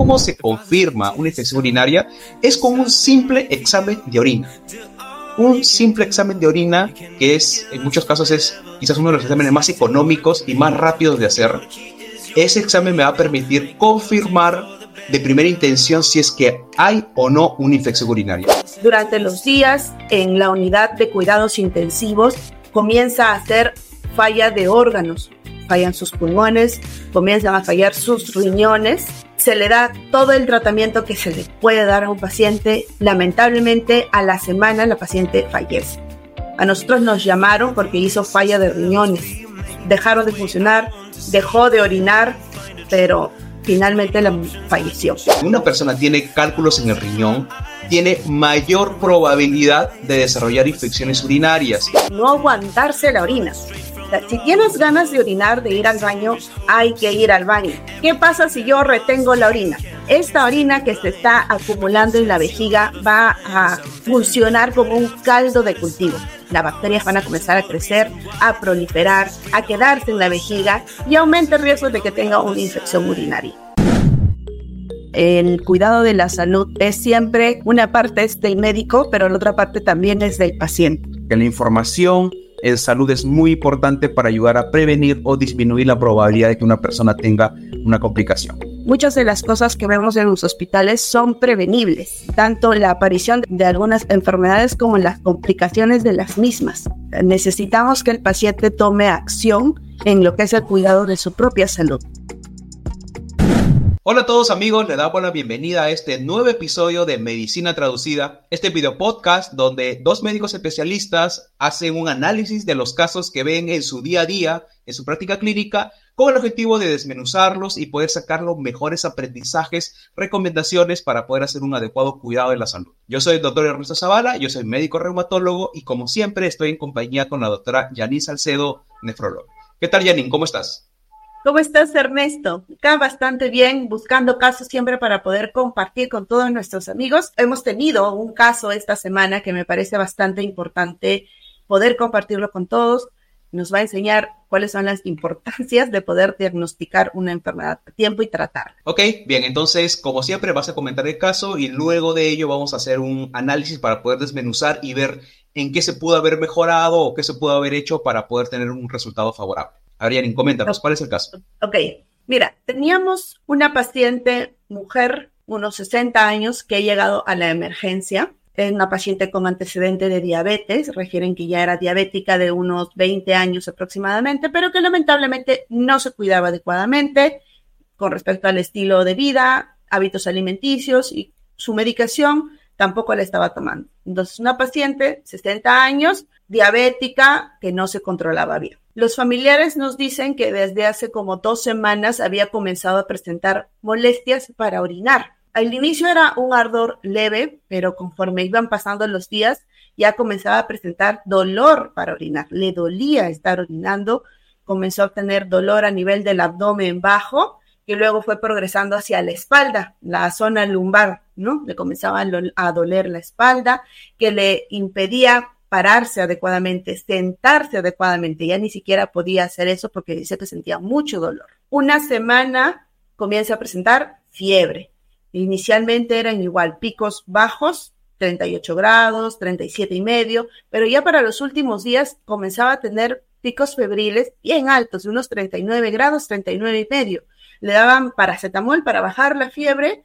¿Cómo se confirma una infección urinaria? Es con un simple examen de orina. Un simple examen de orina que es, en muchos casos, es quizás uno de los exámenes más económicos y más rápidos de hacer. Ese examen me va a permitir confirmar de primera intención si es que hay o no una infección urinaria. Durante los días en la unidad de cuidados intensivos comienza a hacer falla de órganos, fallan sus pulmones, comienzan a fallar sus riñones, se le da todo el tratamiento que se le puede dar a un paciente, lamentablemente a la semana la paciente fallece. A nosotros nos llamaron porque hizo falla de riñones, dejaron de funcionar, dejó de orinar, pero finalmente la falleció. Una persona tiene cálculos en el riñón, tiene mayor probabilidad de desarrollar infecciones urinarias. No aguantarse la orina. Si tienes ganas de orinar, de ir al baño, hay que ir al baño. ¿Qué pasa si yo retengo la orina? Esta orina que se está acumulando en la vejiga va a funcionar como un caldo de cultivo. Las bacterias van a comenzar a crecer, a proliferar, a quedarse en la vejiga y aumenta el riesgo de que tenga una infección urinaria el cuidado de la salud es siempre una parte es del médico, pero la otra parte también es del paciente. La información en salud es muy importante para ayudar a prevenir o disminuir la probabilidad de que una persona tenga una complicación. Muchas de las cosas que vemos en los hospitales son prevenibles, tanto la aparición de algunas enfermedades como las complicaciones de las mismas. Necesitamos que el paciente tome acción en lo que es el cuidado de su propia salud. Hola a todos amigos, le damos la bienvenida a este nuevo episodio de Medicina Traducida, este video podcast donde dos médicos especialistas hacen un análisis de los casos que ven en su día a día, en su práctica clínica, con el objetivo de desmenuzarlos y poder sacar los mejores aprendizajes, recomendaciones para poder hacer un adecuado cuidado de la salud. Yo soy el doctor Ernesto Zavala, yo soy médico reumatólogo y como siempre estoy en compañía con la doctora Yanis Salcedo, nefróloga. ¿Qué tal Yanin? ¿Cómo estás? ¿Cómo estás, Ernesto? Acá bastante bien, buscando casos siempre para poder compartir con todos nuestros amigos. Hemos tenido un caso esta semana que me parece bastante importante poder compartirlo con todos. Nos va a enseñar cuáles son las importancias de poder diagnosticar una enfermedad a tiempo y tratarla. Ok, bien, entonces, como siempre, vas a comentar el caso y luego de ello vamos a hacer un análisis para poder desmenuzar y ver en qué se pudo haber mejorado o qué se pudo haber hecho para poder tener un resultado favorable. Ariane, coméntanos, ¿cuál es el caso? Ok, mira, teníamos una paciente mujer, unos 60 años, que ha llegado a la emergencia. Es una paciente con antecedente de diabetes, refieren que ya era diabética de unos 20 años aproximadamente, pero que lamentablemente no se cuidaba adecuadamente con respecto al estilo de vida, hábitos alimenticios y su medicación tampoco la estaba tomando. Entonces, una paciente, 60 años, diabética, que no se controlaba bien. Los familiares nos dicen que desde hace como dos semanas había comenzado a presentar molestias para orinar. Al inicio era un ardor leve, pero conforme iban pasando los días ya comenzaba a presentar dolor para orinar. Le dolía estar orinando, comenzó a tener dolor a nivel del abdomen bajo, que luego fue progresando hacia la espalda, la zona lumbar, ¿no? Le comenzaba a doler la espalda, que le impedía pararse adecuadamente, sentarse adecuadamente. Ya ni siquiera podía hacer eso porque dice que sentía mucho dolor. Una semana comienza a presentar fiebre. Inicialmente eran igual picos bajos, 38 grados, 37 y medio, pero ya para los últimos días comenzaba a tener picos febriles bien altos, de unos 39 grados, 39 y medio. Le daban paracetamol para bajar la fiebre,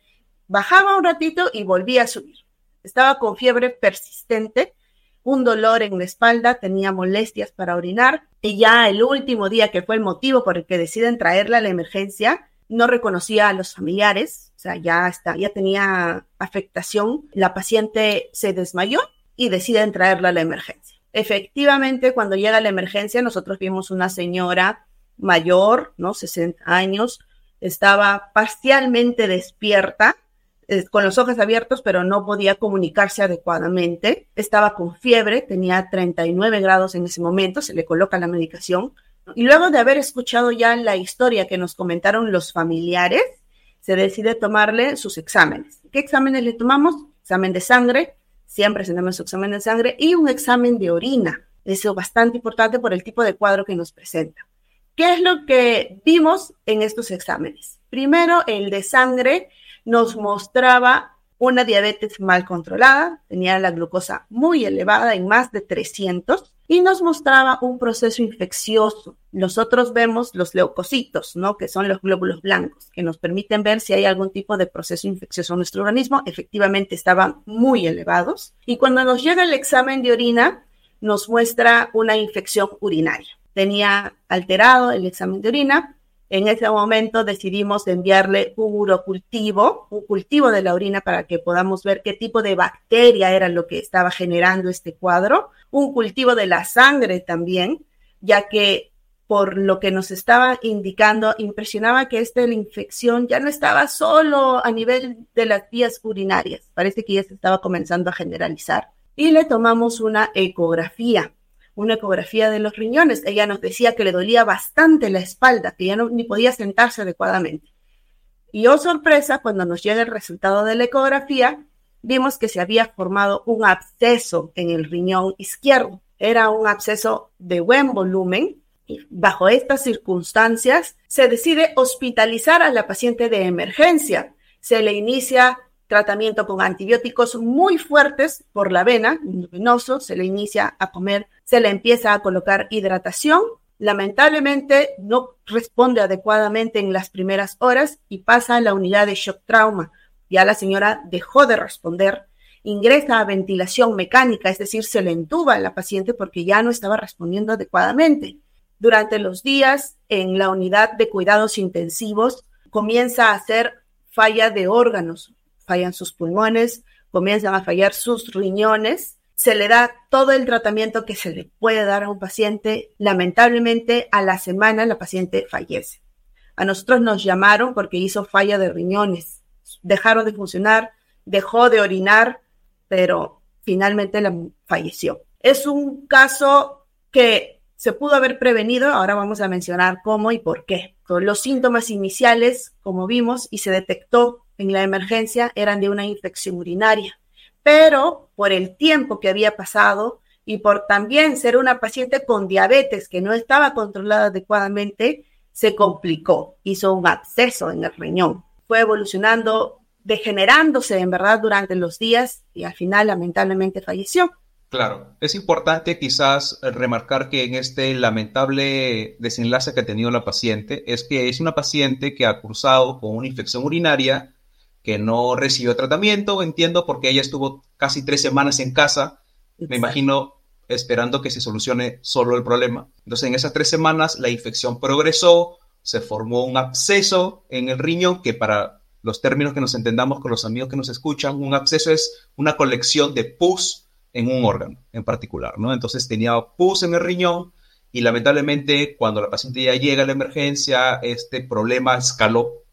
bajaba un ratito y volvía a subir. Estaba con fiebre persistente un dolor en la espalda, tenía molestias para orinar y ya el último día que fue el motivo por el que deciden traerla a la emergencia, no reconocía a los familiares, o sea, ya está, ya tenía afectación, la paciente se desmayó y deciden traerla a la emergencia. Efectivamente, cuando llega la emergencia, nosotros vimos una señora mayor, ¿no? 60 años, estaba parcialmente despierta, eh, con los ojos abiertos, pero no podía comunicarse adecuadamente. Estaba con fiebre, tenía 39 grados en ese momento, se le coloca la medicación. Y luego de haber escuchado ya la historia que nos comentaron los familiares, se decide tomarle sus exámenes. ¿Qué exámenes le tomamos? Examen de sangre, siempre se toma su examen de sangre, y un examen de orina. Eso es bastante importante por el tipo de cuadro que nos presenta. ¿Qué es lo que vimos en estos exámenes? Primero, el de sangre nos mostraba una diabetes mal controlada, tenía la glucosa muy elevada en más de 300 y nos mostraba un proceso infeccioso. Nosotros vemos los leucocitos, ¿no? Que son los glóbulos blancos, que nos permiten ver si hay algún tipo de proceso infeccioso en nuestro organismo. Efectivamente estaban muy elevados. Y cuando nos llega el examen de orina, nos muestra una infección urinaria. Tenía alterado el examen de orina, en ese momento decidimos enviarle un urocultivo, un cultivo de la orina para que podamos ver qué tipo de bacteria era lo que estaba generando este cuadro, un cultivo de la sangre también, ya que por lo que nos estaba indicando, impresionaba que esta infección ya no estaba solo a nivel de las vías urinarias, parece que ya se estaba comenzando a generalizar. Y le tomamos una ecografía una ecografía de los riñones. Ella nos decía que le dolía bastante la espalda, que ya no ni podía sentarse adecuadamente. Y oh sorpresa, cuando nos llega el resultado de la ecografía, vimos que se había formado un absceso en el riñón izquierdo. Era un absceso de buen volumen bajo estas circunstancias se decide hospitalizar a la paciente de emergencia. Se le inicia tratamiento con antibióticos muy fuertes por la vena, venoso, se le inicia a comer, se le empieza a colocar hidratación. Lamentablemente no responde adecuadamente en las primeras horas y pasa a la unidad de shock trauma. Ya la señora dejó de responder, ingresa a ventilación mecánica, es decir, se le entuba a la paciente porque ya no estaba respondiendo adecuadamente. Durante los días en la unidad de cuidados intensivos comienza a hacer falla de órganos, fallan sus pulmones, comienzan a fallar sus riñones, se le da todo el tratamiento que se le puede dar a un paciente. Lamentablemente, a la semana la paciente fallece. A nosotros nos llamaron porque hizo falla de riñones. Dejaron de funcionar, dejó de orinar, pero finalmente la falleció. Es un caso que se pudo haber prevenido, ahora vamos a mencionar cómo y por qué. Los síntomas iniciales, como vimos, y se detectó en la emergencia eran de una infección urinaria, pero por el tiempo que había pasado y por también ser una paciente con diabetes que no estaba controlada adecuadamente, se complicó, hizo un absceso en el riñón. Fue evolucionando, degenerándose en verdad durante los días y al final lamentablemente falleció. Claro, es importante quizás remarcar que en este lamentable desenlace que ha tenido la paciente es que es una paciente que ha cursado con una infección urinaria que no recibió tratamiento, entiendo, porque ella estuvo casi tres semanas en casa, me imagino esperando que se solucione solo el problema. Entonces, en esas tres semanas la infección progresó, se formó un absceso en el riñón, que para los términos que nos entendamos con los amigos que nos escuchan, un absceso es una colección de pus en un órgano en particular, ¿no? Entonces tenía pus en el riñón y lamentablemente cuando la paciente ya llega a la emergencia, este problema escaló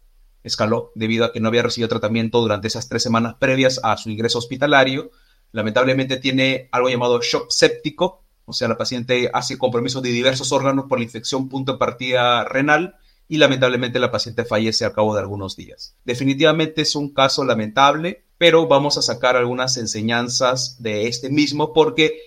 escaló debido a que no había recibido tratamiento durante esas tres semanas previas a su ingreso hospitalario. Lamentablemente tiene algo llamado shock séptico, o sea, la paciente hace compromiso de diversos órganos por la infección punto de partida renal y lamentablemente la paciente fallece al cabo de algunos días. Definitivamente es un caso lamentable, pero vamos a sacar algunas enseñanzas de este mismo porque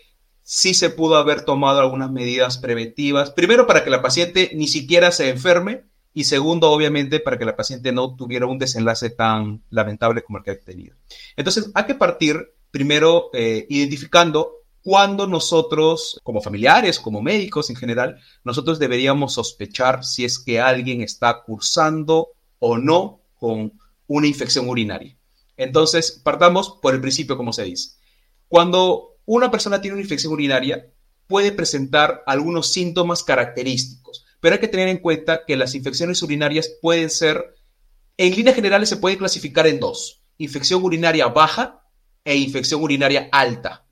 sí se pudo haber tomado algunas medidas preventivas, primero para que la paciente ni siquiera se enferme, y segundo, obviamente, para que la paciente no tuviera un desenlace tan lamentable como el que ha tenido. Entonces, hay que partir primero eh, identificando cuándo nosotros, como familiares, como médicos en general, nosotros deberíamos sospechar si es que alguien está cursando o no con una infección urinaria. Entonces, partamos por el principio, como se dice. Cuando una persona tiene una infección urinaria, puede presentar algunos síntomas característicos pero hay que tener en cuenta que las infecciones urinarias pueden ser, en líneas generales se puede clasificar en dos, infección urinaria baja e infección urinaria alta.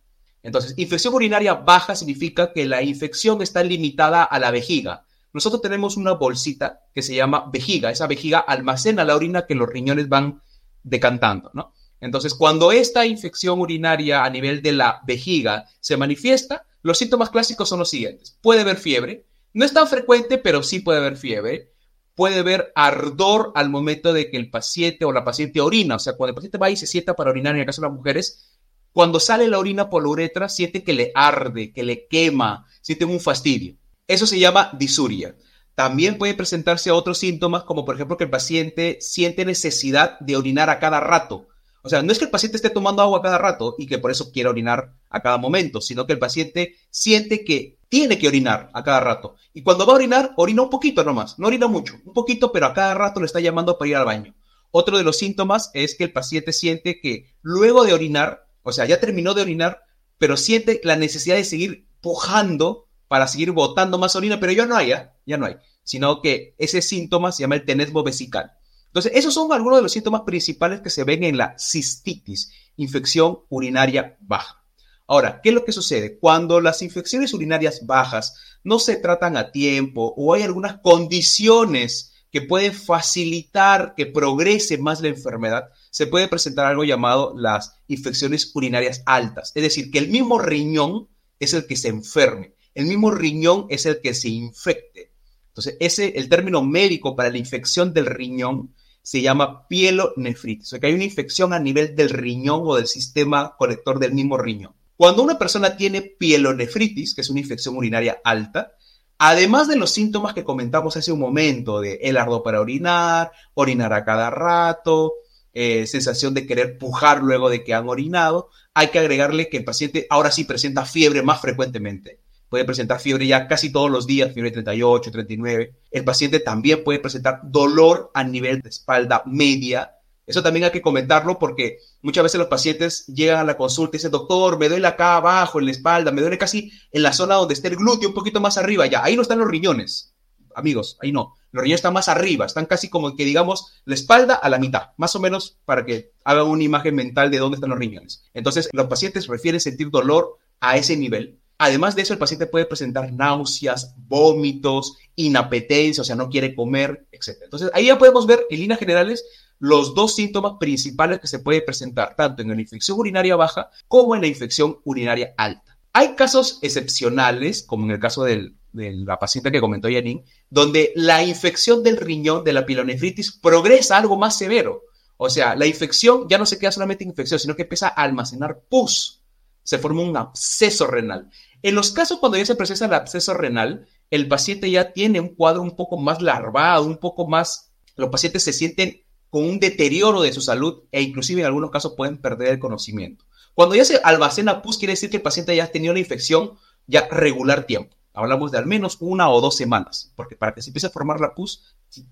Entonces, infección urinaria baja significa que la infección está limitada a la vejiga. Nosotros tenemos una bolsita que se llama vejiga. Esa vejiga almacena la orina que los riñones van decantando, ¿no? Entonces, cuando esta infección urinaria a nivel de la vejiga se manifiesta, los síntomas clásicos son los siguientes. Puede haber fiebre, no es tan frecuente, pero sí puede haber fiebre. Puede haber ardor al momento de que el paciente o la paciente orina. O sea, cuando el paciente va y se sienta para orinar, en el caso de las mujeres, cuando sale la orina por la uretra, siente que le arde, que le quema, siente un fastidio. Eso se llama disuria. también puede presentarse otros síntomas, como por ejemplo que el paciente siente necesidad de orinar a cada rato. O sea, no es que el paciente esté tomando agua a cada rato y que por eso quiera orinar a cada momento, sino que el paciente siente que tiene que orinar a cada rato. Y cuando va a orinar, orina un poquito nomás, no orina mucho, un poquito, pero a cada rato le está llamando para ir al baño. Otro de los síntomas es que el paciente siente que luego de orinar, o sea, ya terminó de orinar, pero siente la necesidad de seguir pujando para seguir botando más orina, pero ya no hay, ¿eh? ya no hay, sino que ese síntoma se llama el tenesmo vesical. Entonces, esos son algunos de los síntomas principales que se ven en la cistitis, infección urinaria baja. Ahora, ¿qué es lo que sucede? Cuando las infecciones urinarias bajas no se tratan a tiempo o hay algunas condiciones que pueden facilitar que progrese más la enfermedad, se puede presentar algo llamado las infecciones urinarias altas. Es decir, que el mismo riñón es el que se enferme, el mismo riñón es el que se infecte. Entonces, ese, el término médico para la infección del riñón se llama pielonefritis, o sea que hay una infección a nivel del riñón o del sistema colector del mismo riñón. Cuando una persona tiene pielonefritis, que es una infección urinaria alta, además de los síntomas que comentamos hace un momento, de el ardo para orinar, orinar a cada rato, eh, sensación de querer pujar luego de que han orinado, hay que agregarle que el paciente ahora sí presenta fiebre más frecuentemente. Puede presentar fiebre ya casi todos los días, fiebre 38, 39. El paciente también puede presentar dolor a nivel de espalda media. Eso también hay que comentarlo porque muchas veces los pacientes llegan a la consulta y dicen, doctor, me duele acá abajo, en la espalda, me duele casi en la zona donde está el glúteo, un poquito más arriba, ya, ahí no están los riñones. Amigos, ahí no los riñones están más arriba, están casi como que digamos la espalda a la mitad, más o menos para que hagan una imagen mental de dónde están los riñones. Entonces, los pacientes prefieren sentir dolor a ese nivel. Además de eso, el paciente puede presentar náuseas, vómitos, inapetencia, o sea, no quiere comer, etc. Entonces, ahí ya podemos ver en líneas generales los dos síntomas principales que se puede presentar tanto en la infección urinaria baja como en la infección urinaria alta. Hay casos excepcionales, como en el caso del de la paciente que comentó Yanin, donde la infección del riñón de la pilonefritis progresa algo más severo. O sea, la infección ya no se queda solamente en infección, sino que empieza a almacenar pus. Se forma un absceso renal. En los casos cuando ya se procesa el absceso renal, el paciente ya tiene un cuadro un poco más larvado, un poco más... Los pacientes se sienten con un deterioro de su salud e inclusive en algunos casos pueden perder el conocimiento. Cuando ya se almacena pus, quiere decir que el paciente ya ha tenido una infección ya regular tiempo. Hablamos de al menos una o dos semanas, porque para que se empiece a formar la pus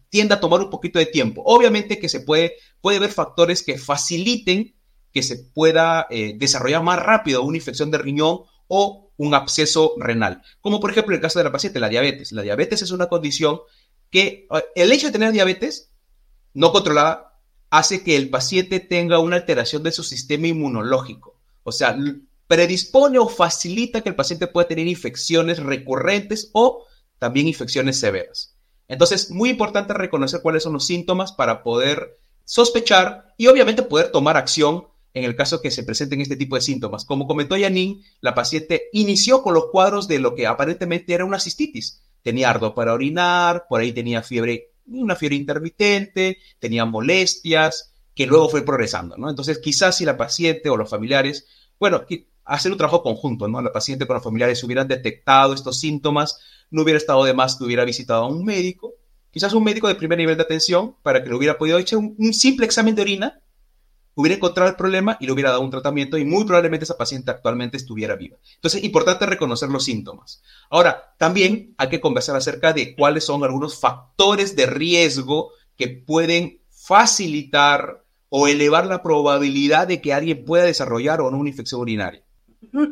tiende a tomar un poquito de tiempo. Obviamente que se puede, puede haber factores que faciliten que se pueda eh, desarrollar más rápido una infección de riñón o un absceso renal, como por ejemplo el caso de la paciente, la diabetes. La diabetes es una condición que eh, el hecho de tener diabetes no controlada hace que el paciente tenga una alteración de su sistema inmunológico. O sea, predispone o facilita que el paciente pueda tener infecciones recurrentes o también infecciones severas. Entonces, muy importante reconocer cuáles son los síntomas para poder sospechar y obviamente poder tomar acción en el caso que se presenten este tipo de síntomas. Como comentó Yanin, la paciente inició con los cuadros de lo que aparentemente era una cistitis. Tenía ardo para orinar, por ahí tenía fiebre, una fiebre intermitente, tenía molestias, que luego fue progresando, ¿no? Entonces, quizás si la paciente o los familiares, bueno, hacer un trabajo conjunto, ¿no? La paciente con los familiares hubieran detectado estos síntomas, no hubiera estado de más que hubiera visitado a un médico, quizás un médico de primer nivel de atención, para que le hubiera podido echar un, un simple examen de orina, hubiera encontrado el problema y le hubiera dado un tratamiento y muy probablemente esa paciente actualmente estuviera viva. Entonces, importante reconocer los síntomas. Ahora, también hay que conversar acerca de cuáles son algunos factores de riesgo que pueden facilitar o elevar la probabilidad de que alguien pueda desarrollar o no una infección urinaria.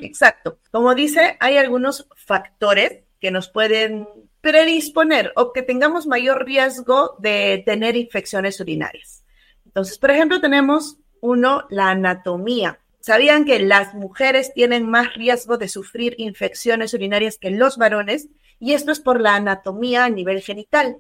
Exacto. Como dice, hay algunos factores que nos pueden predisponer o que tengamos mayor riesgo de tener infecciones urinarias. Entonces, por ejemplo, tenemos uno, la anatomía. ¿Sabían que las mujeres tienen más riesgo de sufrir infecciones urinarias que los varones? Y esto es por la anatomía a nivel genital.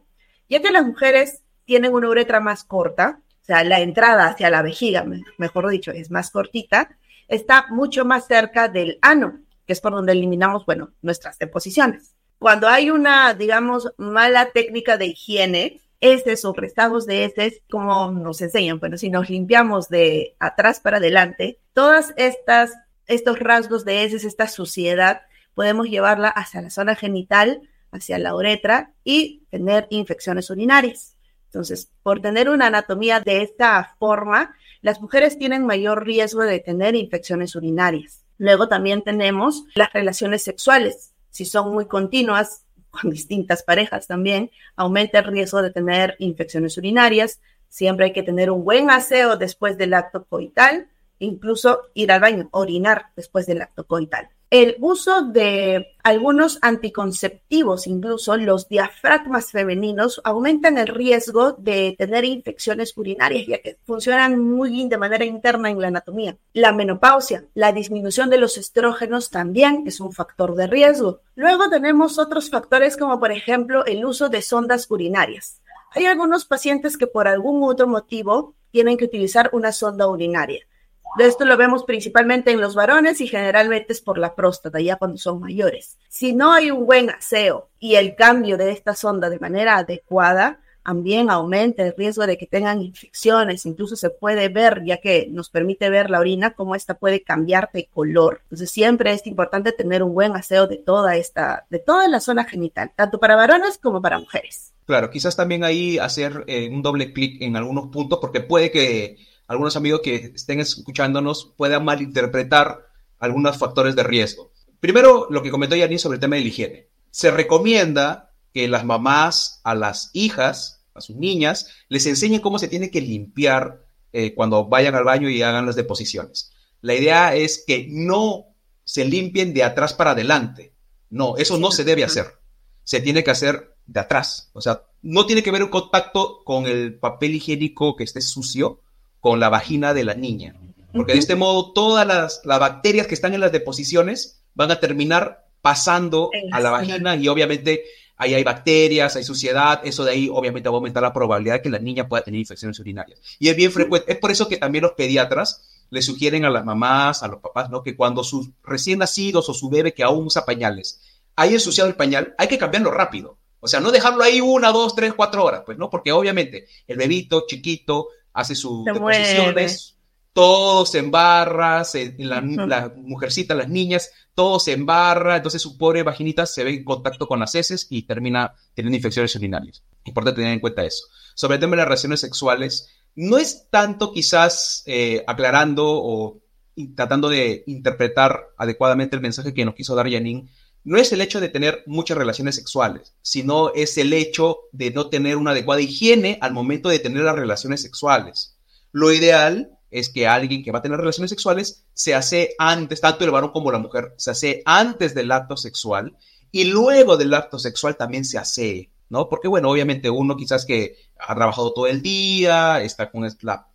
Ya que las mujeres tienen una uretra más corta, o sea, la entrada hacia la vejiga, mejor dicho, es más cortita, está mucho más cerca del ano, que es por donde eliminamos, bueno, nuestras deposiciones. Cuando hay una, digamos, mala técnica de higiene, heces o restagos de heces, como nos enseñan, bueno, si nos limpiamos de atrás para adelante, todas estas, estos rasgos de heces, esta suciedad, podemos llevarla hacia la zona genital hacia la uretra y tener infecciones urinarias. Entonces, por tener una anatomía de esta forma, las mujeres tienen mayor riesgo de tener infecciones urinarias. Luego también tenemos las relaciones sexuales. Si son muy continuas, con distintas parejas también, aumenta el riesgo de tener infecciones urinarias. Siempre hay que tener un buen aseo después del acto coital, incluso ir al baño, orinar después del acto coital el uso de algunos anticonceptivos, incluso los diafragmas femeninos, aumentan el riesgo de tener infecciones urinarias, ya que funcionan muy bien de manera interna en la anatomía. La menopausia, la disminución de los estrógenos también es un factor de riesgo. Luego tenemos otros factores como por ejemplo el uso de sondas urinarias. Hay algunos pacientes que por algún otro motivo tienen que utilizar una sonda urinaria. De esto lo vemos principalmente en los varones y generalmente es por la próstata, ya cuando son mayores. Si no hay un buen aseo y el cambio de esta sonda de manera adecuada, también aumenta el riesgo de que tengan infecciones. Incluso se puede ver, ya que nos permite ver la orina, cómo esta puede cambiar de color. Entonces siempre es importante tener un buen aseo de toda esta, de toda la zona genital, tanto para varones como para mujeres. Claro, quizás también ahí hacer eh, un doble clic en algunos puntos, porque puede que algunos amigos que estén escuchándonos puedan malinterpretar algunos factores de riesgo. Primero, lo que comentó Yanin sobre el tema de la higiene. Se recomienda que las mamás a las hijas, a sus niñas, les enseñen cómo se tiene que limpiar eh, cuando vayan al baño y hagan las deposiciones. La idea es que no se limpien de atrás para adelante. No, eso no se debe hacer. Se tiene que hacer de atrás. O sea, no tiene que ver un contacto con el papel higiénico que esté sucio, con la vagina de la niña. Porque de este modo todas las, bacterias que están en las deposiciones van a terminar pasando a la vagina y obviamente ahí hay bacterias, hay suciedad, eso de ahí obviamente va a aumentar la probabilidad de que la niña pueda tener infecciones urinarias. Y es bien frecuente, es por eso que también los pediatras le sugieren a las mamás, a los papás, ¿no? Que cuando sus recién nacidos o su bebé que aún usa pañales, hay ensuciado el pañal, hay que cambiarlo rápido. O sea, no dejarlo ahí una, dos, tres, cuatro horas, pues, ¿no? Porque obviamente el bebito chiquito hace sus deposiciones, todo se embarra, la, mujercita, las niñas, todo se embarra, entonces su pobre vaginita se ve en contacto con las heces y termina teniendo infecciones urinarias. Importante tener en cuenta eso. Sobre el tema de las relaciones sexuales, no es tanto quizás eh, aclarando o tratando de interpretar adecuadamente el mensaje que nos quiso dar Janine, no es el hecho de tener muchas relaciones sexuales, sino es el hecho de no tener una adecuada higiene al momento de tener las relaciones sexuales. Lo ideal es que alguien que va a tener relaciones sexuales se hace antes, tanto el varón como la mujer, se hace antes del acto sexual y luego del acto sexual también se hace, ¿no? Porque bueno, obviamente uno quizás que ha trabajado todo el día, está con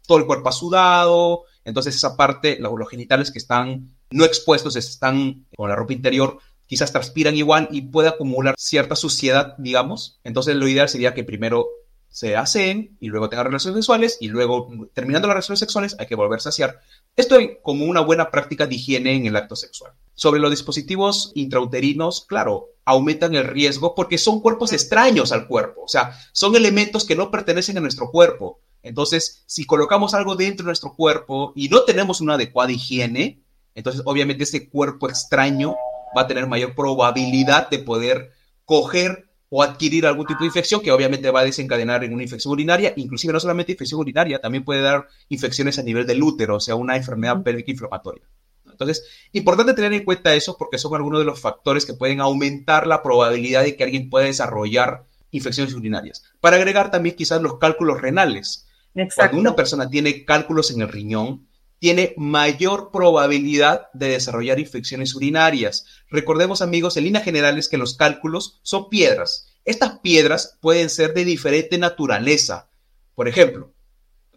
todo el cuerpo sudado, entonces esa parte, los genitales que están no expuestos, están con la ropa interior, quizás transpiran igual y puede acumular cierta suciedad, digamos. Entonces lo ideal sería que primero se hacen y luego tengan relaciones sexuales y luego terminando las relaciones sexuales hay que volverse a saciar. Esto es como una buena práctica de higiene en el acto sexual. Sobre los dispositivos intrauterinos, claro, aumentan el riesgo porque son cuerpos extraños al cuerpo, o sea, son elementos que no pertenecen a nuestro cuerpo. Entonces, si colocamos algo dentro de nuestro cuerpo y no tenemos una adecuada higiene, entonces obviamente ese cuerpo extraño va a tener mayor probabilidad de poder coger o adquirir algún tipo de infección que obviamente va a desencadenar en una infección urinaria, inclusive no solamente infección urinaria, también puede dar infecciones a nivel del útero, o sea, una enfermedad pélvica inflamatoria. Entonces, importante tener en cuenta eso porque son algunos de los factores que pueden aumentar la probabilidad de que alguien pueda desarrollar infecciones urinarias. Para agregar también quizás los cálculos renales. Cuando una persona tiene cálculos en el riñón, tiene mayor probabilidad de desarrollar infecciones urinarias. Recordemos amigos, en líneas generales que los cálculos son piedras. Estas piedras pueden ser de diferente naturaleza. Por ejemplo,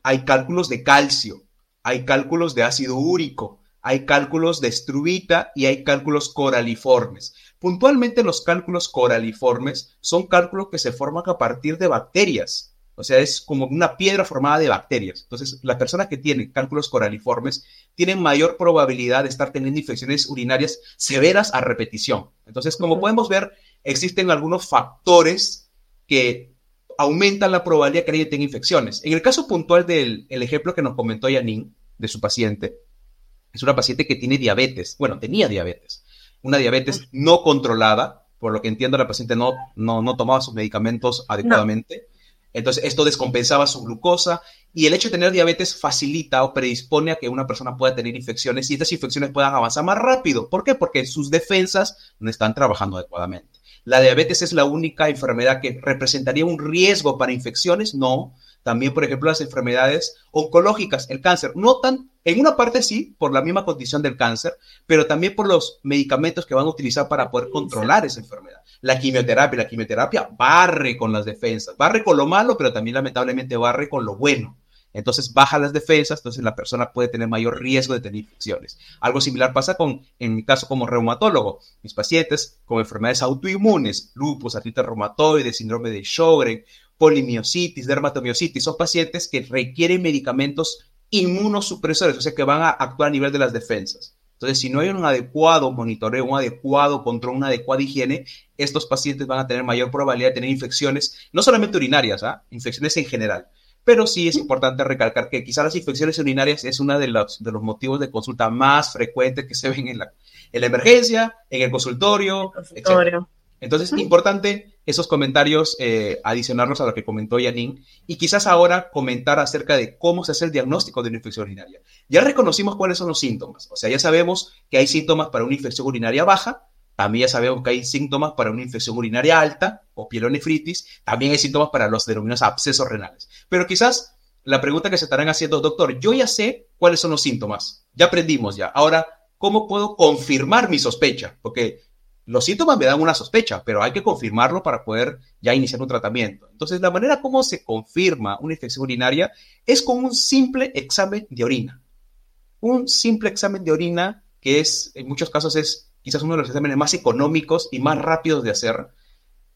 hay cálculos de calcio, hay cálculos de ácido úrico, hay cálculos de estrubita y hay cálculos coraliformes. Puntualmente los cálculos coraliformes son cálculos que se forman a partir de bacterias. O sea, es como una piedra formada de bacterias. Entonces, las personas que tienen cálculos coraliformes tienen mayor probabilidad de estar teniendo infecciones urinarias severas a repetición. Entonces, como podemos ver, existen algunos factores que aumentan la probabilidad de que alguien tenga infecciones. En el caso puntual del ejemplo que nos comentó Yanin, de su paciente, es una paciente que tiene diabetes. Bueno, tenía diabetes. Una diabetes no controlada por lo que entiendo la paciente no, no, no tomaba sus medicamentos adecuadamente. Entonces, esto descompensaba su glucosa y el hecho de tener diabetes facilita o predispone a que una persona pueda tener infecciones y estas infecciones puedan avanzar más rápido. ¿Por qué? Porque sus defensas no están trabajando adecuadamente. ¿La diabetes es la única enfermedad que representaría un riesgo para infecciones? No. También, por ejemplo, las enfermedades oncológicas, el cáncer, no tan, en una parte sí, por la misma condición del cáncer, pero también por los medicamentos que van a utilizar para poder controlar esa enfermedad. La quimioterapia, la quimioterapia barre con las defensas, barre con lo malo, pero también lamentablemente barre con lo bueno. Entonces baja las defensas, entonces la persona puede tener mayor riesgo de tener infecciones. Algo similar pasa con, en mi caso como reumatólogo, mis pacientes con enfermedades autoinmunes, lupus, artritis reumatoide, síndrome de Sjögren, polimiositis, dermatomiositis, son pacientes que requieren medicamentos inmunosupresores, o sea que van a actuar a nivel de las defensas. Entonces, si no hay un adecuado monitoreo, un adecuado control, una adecuada higiene, estos pacientes van a tener mayor probabilidad de tener infecciones, no solamente urinarias, ¿ah? infecciones en general. Pero sí es importante recalcar que quizás las infecciones urinarias es uno de los, de los motivos de consulta más frecuentes que se ven en la, en la emergencia, en el consultorio. consultorio. Entonces, es importante esos comentarios eh, adicionarlos a lo que comentó Yanin y quizás ahora comentar acerca de cómo se hace el diagnóstico de una infección urinaria. Ya reconocimos cuáles son los síntomas, o sea, ya sabemos que hay síntomas para una infección urinaria baja, también ya sabemos que hay síntomas para una infección urinaria alta o pielonefritis. También hay síntomas para los denominados abscesos renales. Pero quizás la pregunta que se estarán haciendo, doctor, yo ya sé cuáles son los síntomas. Ya aprendimos ya. Ahora, ¿cómo puedo confirmar mi sospecha? Porque los síntomas me dan una sospecha, pero hay que confirmarlo para poder ya iniciar un tratamiento. Entonces, la manera como se confirma una infección urinaria es con un simple examen de orina. Un simple examen de orina que es, en muchos casos, es quizás uno de los exámenes más económicos y más rápidos de hacer,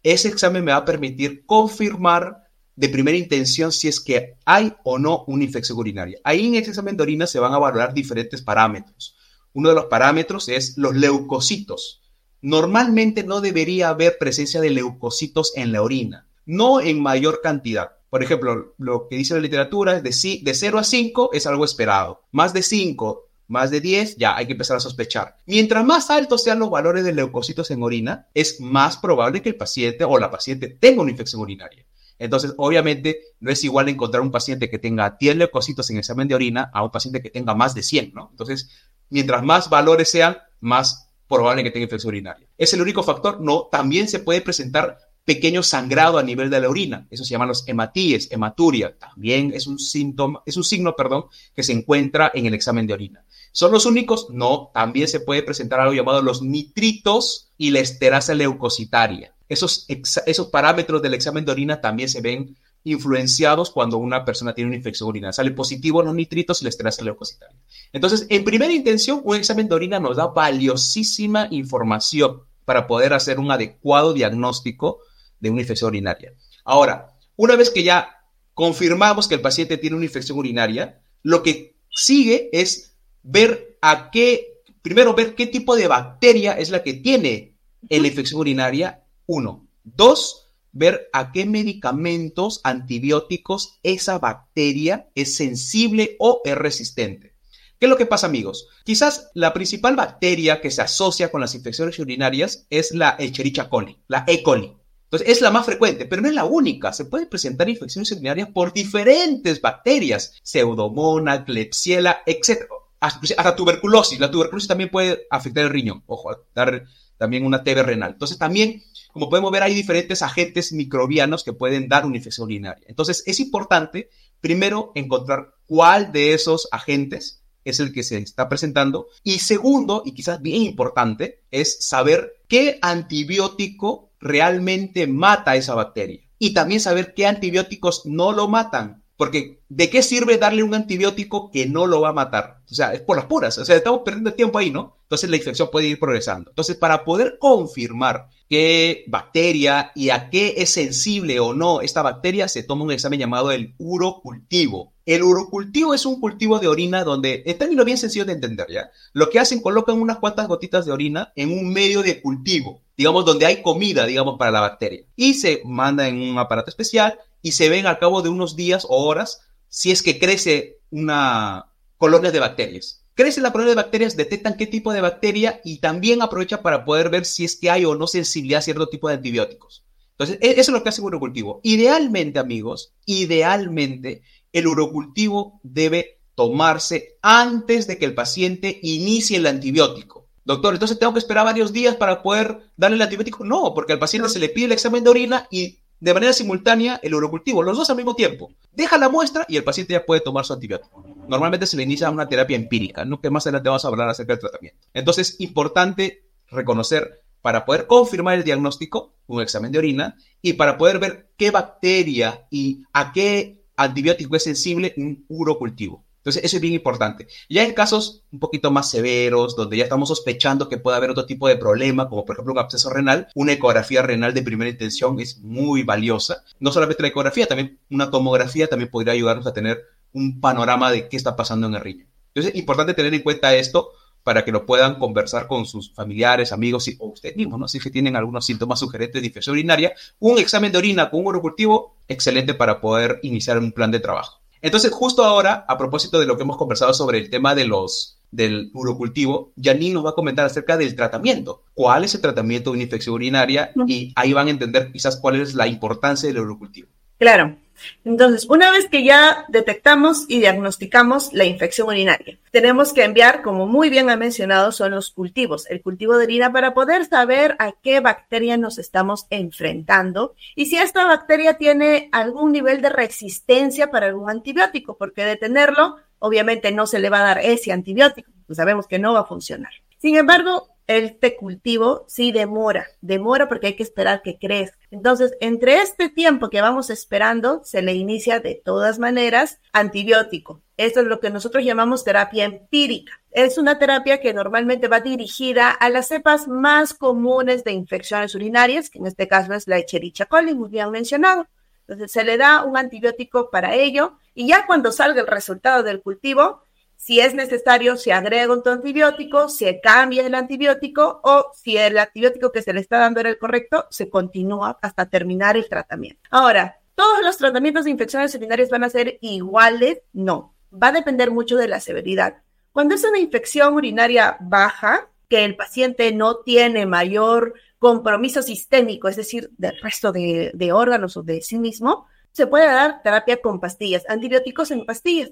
ese examen me va a permitir confirmar de primera intención si es que hay o no una infección urinaria. Ahí en ese examen de orina se van a valorar diferentes parámetros. Uno de los parámetros es los leucocitos. Normalmente no debería haber presencia de leucocitos en la orina, no en mayor cantidad. Por ejemplo, lo que dice la literatura es de, de 0 a 5 es algo esperado. Más de 5 más de 10, ya hay que empezar a sospechar. Mientras más altos sean los valores de leucocitos en orina, es más probable que el paciente o la paciente tenga una infección urinaria. Entonces, obviamente, no es igual encontrar un paciente que tenga 10 leucocitos en examen de orina a un paciente que tenga más de 100, ¿no? Entonces, mientras más valores sean, más probable que tenga infección urinaria. ¿Es el único factor? No, también se puede presentar pequeño sangrado a nivel de la orina. Eso se llama los hematíes, hematuria. También es un síntoma, es un signo, perdón, que se encuentra en el examen de orina. ¿Son los únicos? No, también se puede presentar algo llamado los nitritos y la esterasa leucocitaria. Esos, esos parámetros del examen de orina también se ven influenciados cuando una persona tiene una infección urinaria. Sale positivo los nitritos y la esterasa leucocitaria. Entonces, en primera intención, un examen de orina nos da valiosísima información para poder hacer un adecuado diagnóstico de una infección urinaria. Ahora, una vez que ya confirmamos que el paciente tiene una infección urinaria, lo que sigue es ver a qué, primero ver qué tipo de bacteria es la que tiene la infección urinaria, uno. Dos, ver a qué medicamentos antibióticos esa bacteria es sensible o es resistente. ¿Qué es lo que pasa, amigos? Quizás la principal bacteria que se asocia con las infecciones urinarias es la Echerichia coli, la E. coli. Entonces, es la más frecuente, pero no es la única. Se pueden presentar infecciones urinarias por diferentes bacterias, pseudomonas, Klebsiella, etc hasta tuberculosis. La tuberculosis también puede afectar el riñón, ojo, dar también una TB renal. Entonces también, como podemos ver, hay diferentes agentes microbianos que pueden dar una infección urinaria. Entonces es importante, primero, encontrar cuál de esos agentes es el que se está presentando. Y segundo, y quizás bien importante, es saber qué antibiótico realmente mata esa bacteria. Y también saber qué antibióticos no lo matan. Porque ¿de qué sirve darle un antibiótico que no lo va a matar? O sea, es por las puras. O sea, estamos perdiendo tiempo ahí, ¿no? Entonces la infección puede ir progresando. Entonces, para poder confirmar qué bacteria y a qué es sensible o no esta bacteria, se toma un examen llamado el urocultivo. El urocultivo es un cultivo de orina donde, en términos bien sencillo de entender, ¿ya? Lo que hacen, colocan unas cuantas gotitas de orina en un medio de cultivo, digamos, donde hay comida, digamos, para la bacteria. Y se manda en un aparato especial y se ven al cabo de unos días o horas si es que crece una colonia de bacterias. Crece la colonia de bacterias, detectan qué tipo de bacteria y también aprovecha para poder ver si es que hay o no sensibilidad a cierto tipo de antibióticos. Entonces, e, eso es lo que hace un urocultivo. Idealmente, amigos, idealmente, el urocultivo debe tomarse antes de que el paciente inicie el antibiótico. Doctor, entonces tengo que esperar varios días para poder darle el antibiótico. No, porque al paciente se le pide el examen de orina y de manera simultánea el urocultivo, los dos al mismo tiempo. Deja la muestra y el paciente ya puede tomar su antibiótico. Normalmente se le inicia una terapia empírica, no que más adelante vamos a hablar acerca del tratamiento. Entonces, importante reconocer para poder confirmar el diagnóstico, un examen de orina, y para poder ver qué bacteria y a qué antibiótico es sensible un urocultivo. Entonces, eso es bien importante. Ya en casos un poquito más severos, donde ya estamos sospechando que puede haber otro tipo de problema, como por ejemplo un absceso renal, una ecografía renal de primera intención es muy valiosa. No solamente la ecografía, también una tomografía también podría ayudarnos a tener un panorama de qué está pasando en el riñón. Entonces, es importante tener en cuenta esto para que lo puedan conversar con sus familiares, amigos o usted mismo, ¿no? Si que tienen algunos síntomas sugerentes de infección urinaria, un examen de orina con un urocultivo, excelente para poder iniciar un plan de trabajo. Entonces, justo ahora, a propósito de lo que hemos conversado sobre el tema de los del urocultivo, Janine nos va a comentar acerca del tratamiento. ¿Cuál es el tratamiento de una infección urinaria? Y ahí van a entender quizás cuál es la importancia del urocultivo. Claro. Entonces, una vez que ya detectamos y diagnosticamos la infección urinaria, tenemos que enviar, como muy bien ha mencionado, son los cultivos, el cultivo de orina para poder saber a qué bacteria nos estamos enfrentando y si esta bacteria tiene algún nivel de resistencia para algún antibiótico, porque de tenerlo, obviamente no se le va a dar ese antibiótico, pues sabemos que no va a funcionar. Sin embargo, este cultivo sí demora, demora porque hay que esperar que crezca. Entonces, entre este tiempo que vamos esperando, se le inicia de todas maneras antibiótico. Esto es lo que nosotros llamamos terapia empírica. Es una terapia que normalmente va dirigida a las cepas más comunes de infecciones urinarias, que en este caso es la Echerichia coli, muy bien mencionado. Entonces, se le da un antibiótico para ello y ya cuando salga el resultado del cultivo, si es necesario, se agrega un antibiótico, se cambia el antibiótico o si el antibiótico que se le está dando era el correcto, se continúa hasta terminar el tratamiento. Ahora, ¿todos los tratamientos de infecciones urinarias van a ser iguales? No, va a depender mucho de la severidad. Cuando es una infección urinaria baja, que el paciente no tiene mayor compromiso sistémico, es decir, del resto de, de órganos o de sí mismo, se puede dar terapia con pastillas, antibióticos en pastillas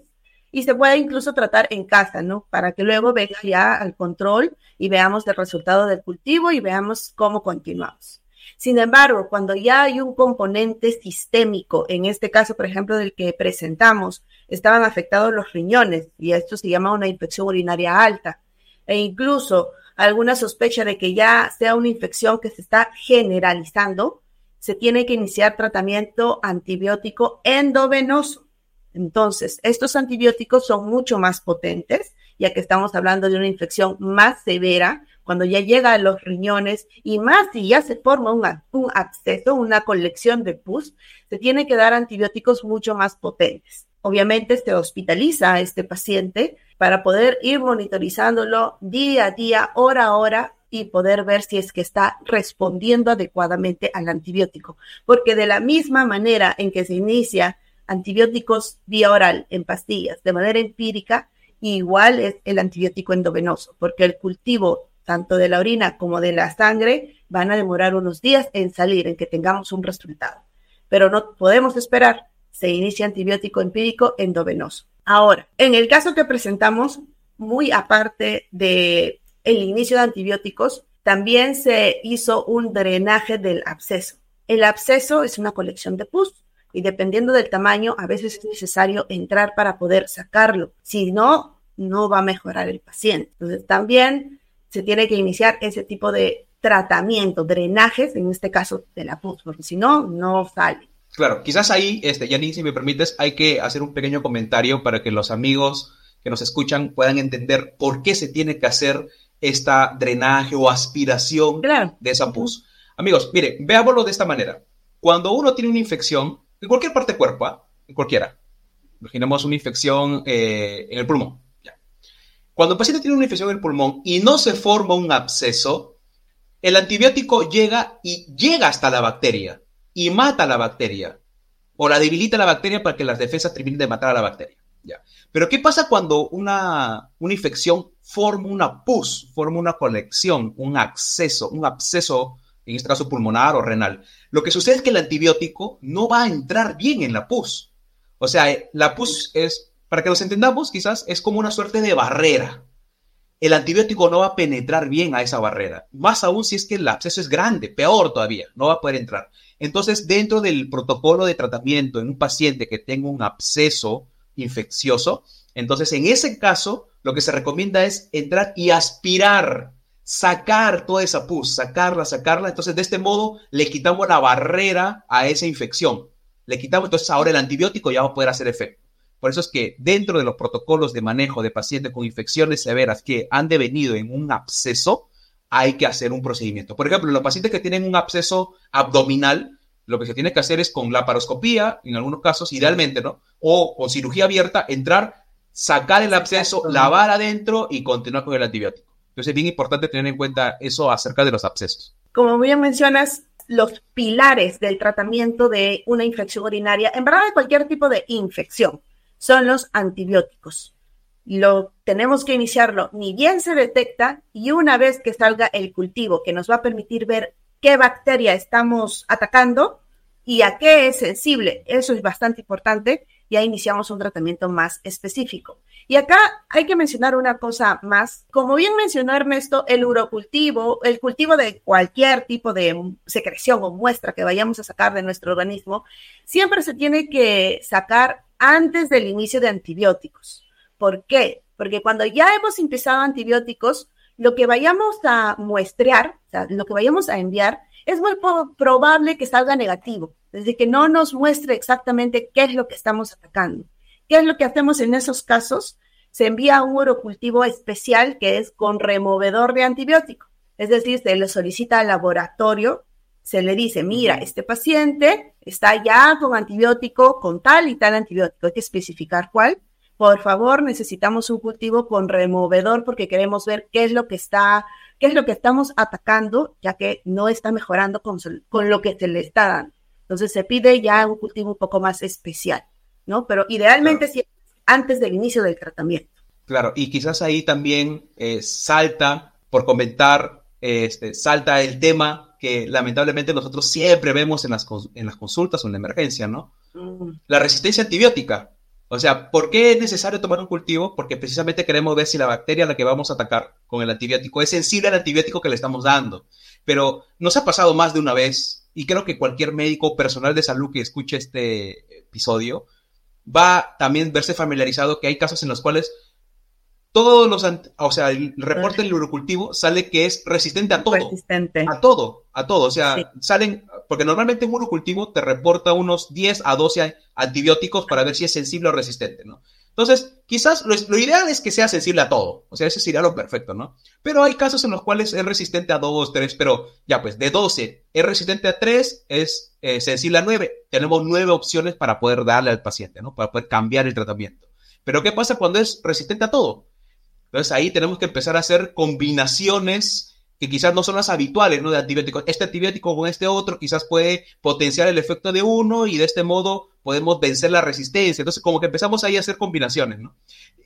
y se puede incluso tratar en casa, ¿no? Para que luego venga ya al control y veamos el resultado del cultivo y veamos cómo continuamos. Sin embargo, cuando ya hay un componente sistémico, en este caso, por ejemplo, del que presentamos, estaban afectados los riñones y esto se llama una infección urinaria alta e incluso alguna sospecha de que ya sea una infección que se está generalizando, se tiene que iniciar tratamiento antibiótico endovenoso. Entonces, estos antibióticos son mucho más potentes, ya que estamos hablando de una infección más severa, cuando ya llega a los riñones y más si ya se forma un, un absceso, una colección de pus, se tiene que dar antibióticos mucho más potentes. Obviamente se hospitaliza a este paciente para poder ir monitorizándolo día a día, hora a hora y poder ver si es que está respondiendo adecuadamente al antibiótico. Porque de la misma manera en que se inicia antibióticos vía oral en pastillas de manera empírica, igual es el antibiótico endovenoso, porque el cultivo tanto de la orina como de la sangre van a demorar unos días en salir, en que tengamos un resultado. Pero no podemos esperar, se inicia antibiótico empírico endovenoso. Ahora, en el caso que presentamos, muy aparte de el inicio de antibióticos, también se hizo un drenaje del absceso. El absceso es una colección de pus y dependiendo del tamaño, a veces es necesario entrar para poder sacarlo. Si no, no va a mejorar el paciente. Entonces, también se tiene que iniciar ese tipo de tratamiento, drenajes, en este caso de la pus, porque si no, no sale. Claro, quizás ahí, este, Yanni, si me permites, hay que hacer un pequeño comentario para que los amigos que nos escuchan puedan entender por qué se tiene que hacer esta drenaje o aspiración de esa pus. Amigos, mire, veámoslo de esta manera. Cuando uno tiene una infección, en cualquier parte del cuerpo, en cualquiera. Imaginemos una infección eh, en el pulmón. Cuando el paciente tiene una infección en el pulmón y no se forma un absceso, el antibiótico llega y llega hasta la bacteria y mata a la bacteria o la debilita la bacteria para que las defensas terminen de matar a la bacteria. Ya. Pero ¿qué pasa cuando una, una infección forma una pus, forma una colección, un acceso, un absceso, en este caso pulmonar o renal? Lo que sucede es que el antibiótico no va a entrar bien en la pus. O sea, la pus es, para que nos entendamos, quizás es como una suerte de barrera el antibiótico no va a penetrar bien a esa barrera. Más aún si es que el absceso es grande, peor todavía, no va a poder entrar. Entonces, dentro del protocolo de tratamiento en un paciente que tenga un absceso infeccioso, entonces en ese caso lo que se recomienda es entrar y aspirar, sacar toda esa pus, sacarla, sacarla. Entonces, de este modo le quitamos la barrera a esa infección. Le quitamos, entonces ahora el antibiótico ya va a poder hacer efecto. Por eso es que dentro de los protocolos de manejo de pacientes con infecciones severas que han devenido en un absceso, hay que hacer un procedimiento. Por ejemplo, los pacientes que tienen un absceso abdominal, lo que se tiene que hacer es con laparoscopía, en algunos casos, idealmente, ¿no? O con cirugía abierta, entrar, sacar el absceso, lavar adentro y continuar con el antibiótico. Entonces es bien importante tener en cuenta eso acerca de los abscesos. Como bien mencionas, los pilares del tratamiento de una infección urinaria, en verdad de cualquier tipo de infección, son los antibióticos. Lo tenemos que iniciarlo ni bien se detecta y una vez que salga el cultivo que nos va a permitir ver qué bacteria estamos atacando y a qué es sensible, eso es bastante importante, ya iniciamos un tratamiento más específico. Y acá hay que mencionar una cosa más. Como bien mencionó Ernesto, el urocultivo, el cultivo de cualquier tipo de secreción o muestra que vayamos a sacar de nuestro organismo, siempre se tiene que sacar antes del inicio de antibióticos. ¿Por qué? Porque cuando ya hemos empezado antibióticos, lo que vayamos a muestrear, o sea, lo que vayamos a enviar, es muy probable que salga negativo, desde que no nos muestre exactamente qué es lo que estamos atacando. ¿Qué es lo que hacemos en esos casos? Se envía un urocultivo especial que es con removedor de antibiótico. Es decir, se le solicita al laboratorio se le dice, mira, este paciente está ya con antibiótico, con tal y tal antibiótico, hay que especificar cuál. Por favor, necesitamos un cultivo con removedor porque queremos ver qué es lo que está, qué es lo que estamos atacando, ya que no está mejorando con, con lo que se le está dando. Entonces se pide ya un cultivo un poco más especial, ¿no? Pero idealmente antes del inicio del tratamiento. Claro, y quizás ahí también eh, salta, por comentar, este, salta el tema que lamentablemente nosotros siempre vemos en las, en las consultas o en la emergencia, ¿no? Mm. La resistencia antibiótica. O sea, ¿por qué es necesario tomar un cultivo? Porque precisamente queremos ver si la bacteria a la que vamos a atacar con el antibiótico es sensible al antibiótico que le estamos dando. Pero nos ha pasado más de una vez, y creo que cualquier médico personal de salud que escuche este episodio va también a verse familiarizado que hay casos en los cuales todos los, o sea, el reporte del urocultivo sale que es resistente a todo. Resistente. A todo, a todo. O sea, salen, porque normalmente un urocultivo te reporta unos 10 a 12 antibióticos para ver si es sensible o resistente, ¿no? Entonces, quizás lo, ideal es que sea sensible a todo. O sea, ese sería lo perfecto, ¿no? Pero hay casos en los cuales es resistente a 2, 3, pero ya pues, de 12 es resistente a 3, es eh, sensible a 9. Tenemos 9 opciones para poder darle al paciente, ¿no? Para poder cambiar el tratamiento. Pero ¿qué pasa cuando es resistente a todo? Entonces ahí tenemos que empezar a hacer combinaciones que quizás no son las habituales, ¿no? De antibióticos. Este antibiótico con este otro quizás puede potenciar el efecto de uno y de este modo podemos vencer la resistencia. Entonces como que empezamos ahí a hacer combinaciones.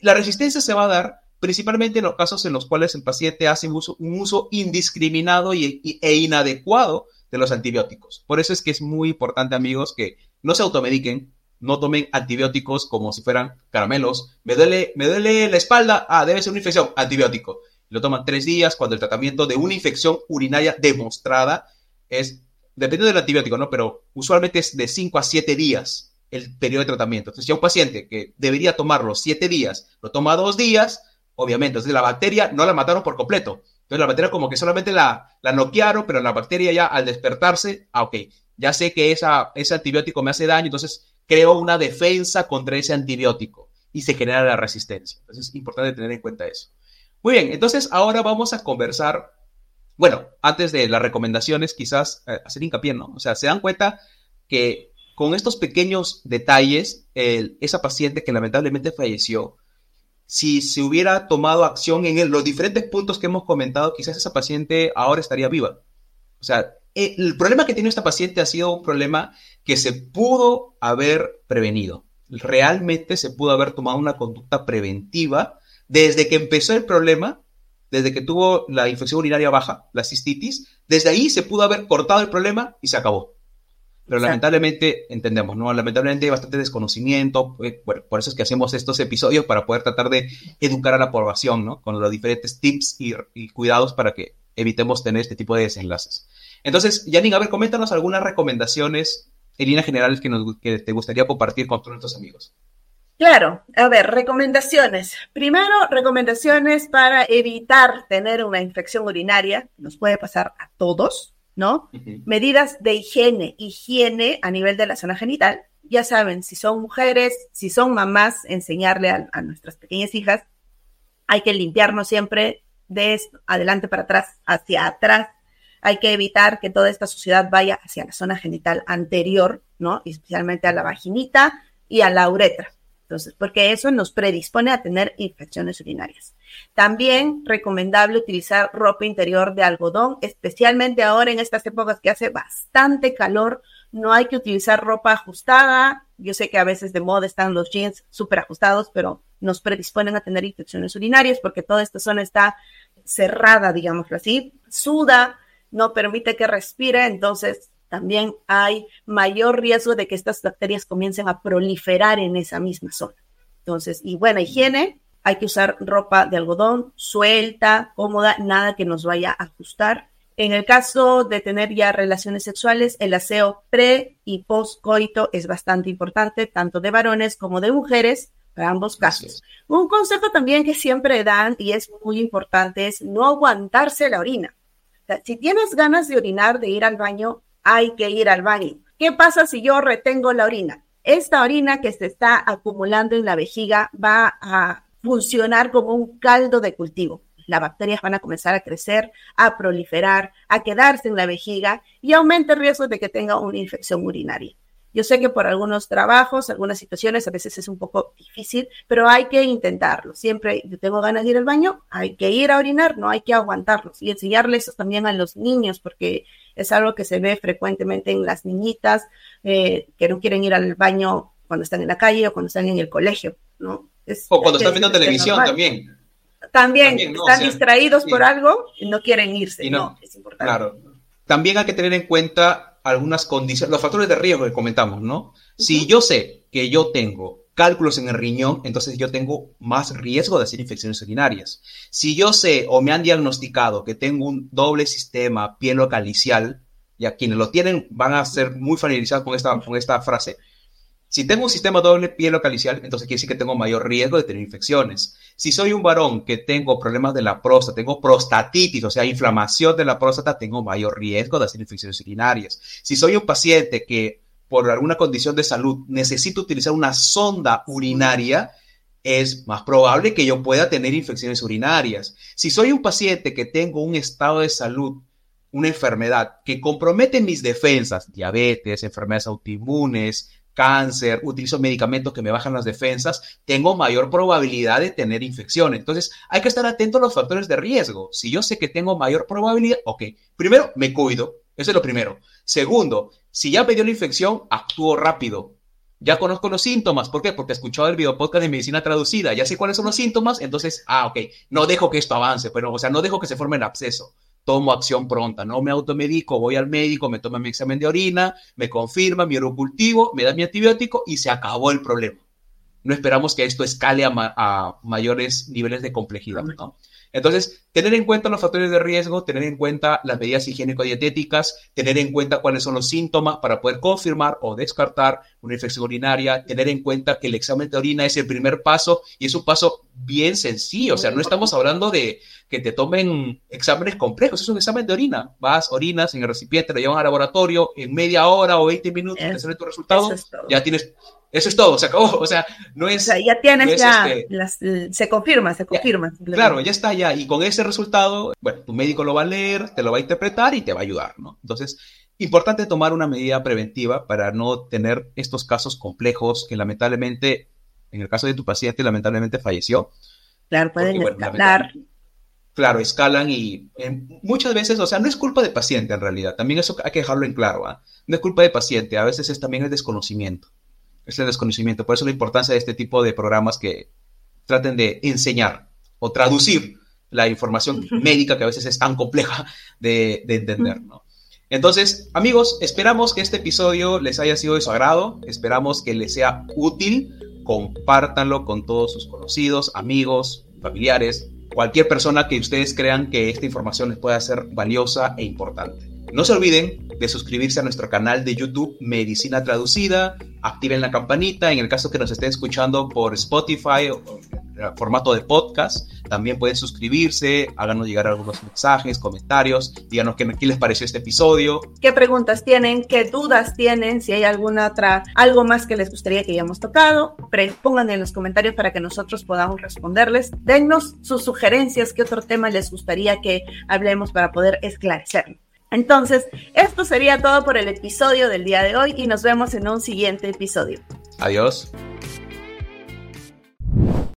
La resistencia se va a dar principalmente en los casos en los cuales el paciente hace un uso, indiscriminado y, e inadecuado de los antibióticos. Por eso es que es muy importante, amigos, que no se automediquen, no tomen antibióticos como si fueran caramelos. Me duele, me duele la espalda, ah, debe ser una infección, antibiótico. Lo toman tres días cuando el tratamiento de una infección urinaria demostrada es, depende del antibiótico, ¿no? Pero usualmente es de cinco a siete días el periodo de tratamiento. Entonces, si un paciente que debería tomarlo siete días, lo toma dos días, obviamente, entonces la bacteria no la mataron por completo. Entonces la bacteria como que solamente la, la noquearon, pero la bacteria ya al despertarse, ah, ok, ya sé que esa, ese antibiótico me hace daño, entonces creo una defensa contra ese antibiótico y se genera la resistencia. Entonces es importante tener en cuenta eso. Muy bien, entonces ahora vamos a conversar, bueno, antes de las recomendaciones, quizás eh, hacer hincapié, ¿no? O sea, se dan cuenta que con estos pequeños detalles, esa paciente que lamentablemente falleció, si se hubiera tomado acción en los diferentes puntos que hemos comentado, quizás esa paciente ahora estaría viva. O sea, el problema que tiene esta paciente ha sido un problema que se pudo haber prevenido. realmente se pudo haber tomado una conducta preventiva desde que empezó el problema, desde que tuvo la infección urinaria baja, la cistitis, desde ahí se pudo haber cortado el problema y se acabó. Pero lamentablemente, entendemos, ¿no? Lamentablemente hay bastante desconocimiento, eh, por eso es que hacemos estos episodios para poder tratar de educar a la población, ¿no? Con los diferentes tips y, cuidados para que evitemos tener este tipo de desenlaces. Entonces, Janine, a ver, coméntanos algunas recomendaciones en líneas generales que, nos, que te gustaría compartir con todos nuestros amigos. Claro, a ver, recomendaciones. Primero, recomendaciones para evitar tener una infección urinaria, nos puede pasar a todos, ¿no? Medidas de higiene, higiene a nivel de la zona genital. Ya saben, si son mujeres, si son mamás, enseñarle a, nuestras pequeñas hijas, hay que limpiarnos siempre de adelante para atrás, hacia atrás. Hay que evitar que toda esta suciedad vaya hacia la zona genital anterior, ¿no? especialmente a la vaginita y a la uretra. Entonces, porque eso nos predispone a tener infecciones urinarias. También recomendable utilizar ropa interior de algodón, especialmente ahora en estas épocas que hace bastante calor. No hay que utilizar ropa ajustada. Yo sé que a veces de moda están los jeans súper ajustados, pero nos predisponen a tener infecciones urinarias porque toda esta zona está cerrada, digámoslo así, suda, no permite que respire, entonces también hay mayor riesgo de que estas bacterias comiencen a proliferar en esa misma zona. Entonces, y buena higiene, hay que usar ropa de algodón suelta, cómoda, nada que nos vaya a ajustar. En el caso de tener ya relaciones sexuales, el aseo pre y post coito es bastante importante, tanto de varones como de mujeres, para ambos casos. Un consejo también que siempre dan y es muy importante es no aguantarse la orina. si tienes ganas de orinar, de ir al baño, hay que ir al baño. ¿Qué pasa si yo retengo la orina? Esta orina que se está acumulando en la vejiga va a funcionar como un caldo de cultivo. Las bacterias van a comenzar a crecer, a proliferar, a quedarse en la vejiga y aumenta el riesgo de que tenga una infección urinaria. Yo sé que por algunos trabajos, algunas situaciones, a veces es un poco difícil, pero hay que intentarlo. Siempre yo tengo ganas de ir al baño, hay que ir a orinar, no hay que aguantarlos y enseñarles también a los niños, porque es algo que se ve frecuentemente en las niñitas eh, que no quieren ir al baño cuando están en la calle o cuando están en el colegio, ¿no? o cuando están viendo televisión también. También, están distraídos por algo y no quieren irse, no, es importante. Claro. También hay que tener en cuenta algunas condiciones, los factores de riesgo que comentamos, ¿no? Si yo sé que yo tengo cálculos en el riñón, entonces yo tengo más riesgo de hacer infecciones urinarias. Si yo sé o me han diagnosticado que tengo un doble sistema pielocalicial, ya quienes lo tienen van a ser muy familiarizados con esta, con esta frase. Si tengo un sistema doble pielocalicial, entonces quiere decir que tengo mayor riesgo de tener infecciones. Si soy un varón que tengo problemas de la próstata, tengo prostatitis, o sea, inflamación de la próstata, tengo mayor riesgo de hacer infecciones urinarias. Si soy un paciente que por alguna condición de salud necesito utilizar una sonda urinaria, es más probable que yo pueda tener infecciones urinarias. Si soy un paciente que tengo un estado de salud, una enfermedad que compromete mis defensas, diabetes, enfermedades autoinmunes, cáncer, utilizo medicamentos que me bajan las defensas, tengo mayor probabilidad de tener infecciones. Entonces, hay que estar atento a los factores de riesgo. Si yo sé que tengo mayor probabilidad, ok, primero me cuido, eso es lo primero. Segundo, si ya me dio la infección, actúo rápido. Ya conozco los síntomas. ¿Por qué? Porque he escuchado el video podcast de medicina traducida. Ya sé cuáles son los síntomas. Entonces, ah, ok, no dejo que esto avance. Pero, o sea, no dejo que se forme el absceso. Tomo acción pronta. No me automedico, voy al médico, me toma mi examen de orina, me confirma mi cultivo, me da mi antibiótico y se acabó el problema. No esperamos que esto escale a, a mayores niveles de complejidad. ¿no? Entonces, tener en cuenta los factores de riesgo, tener en cuenta las medidas higiénico-dietéticas, tener en cuenta cuáles son los síntomas para poder confirmar o descartar una infección urinaria, tener en cuenta que el examen de orina es el primer paso y es un paso bien sencillo. O sea, no estamos hablando de que te tomen exámenes complejos, es un examen de orina. Vas, orinas en el recipiente, lo llevan al laboratorio, en media hora o 20 minutos te sale tu resultado, ya tienes eso es todo, se acabó. O sea, no es. O sea, ya tienes ya. Este se confirma, se confirma. claro, ya está ya. Y con ese resultado, bueno, tu médico lo va a leer, te lo va a interpretar y te va a ayudar, ¿no? Entonces, importante tomar una medida preventiva para no tener estos casos complejos que lamentablemente, en el caso de tu paciente, lamentablemente falleció. Claro, pueden escalar. Claro, escalan y eh, muchas veces, o sea, no es culpa del paciente en realidad, también eso hay que dejarlo en claro, ¿ah? no es culpa del paciente, a veces es también el desconocimiento es el desconocimiento. Por eso la importancia de este tipo de programas que traten de enseñar o traducir la información médica que a veces es tan compleja de, entender, ¿no? Entonces, amigos, esperamos que este episodio les haya sido de su agrado, esperamos que les sea útil, compártanlo con todos sus conocidos, amigos, familiares, cualquier persona que ustedes crean que esta información les pueda ser valiosa e importante. No se olviden de suscribirse a nuestro canal de YouTube Medicina Traducida, activen la campanita en el caso que nos estén escuchando por Spotify o formato de podcast. También pueden suscribirse, háganos llegar algunos mensajes, comentarios, díganos qué, les pareció este episodio. ¿Qué preguntas tienen? ¿Qué dudas tienen? Si hay alguna otra, algo más que les gustaría que hayamos tocado, pongan en los comentarios para que nosotros podamos responderles. Dennos sus sugerencias, qué otro tema les gustaría que hablemos para poder esclarecerlo. Entonces, esto sería todo por el episodio del día de hoy y nos vemos en un siguiente episodio. Adiós.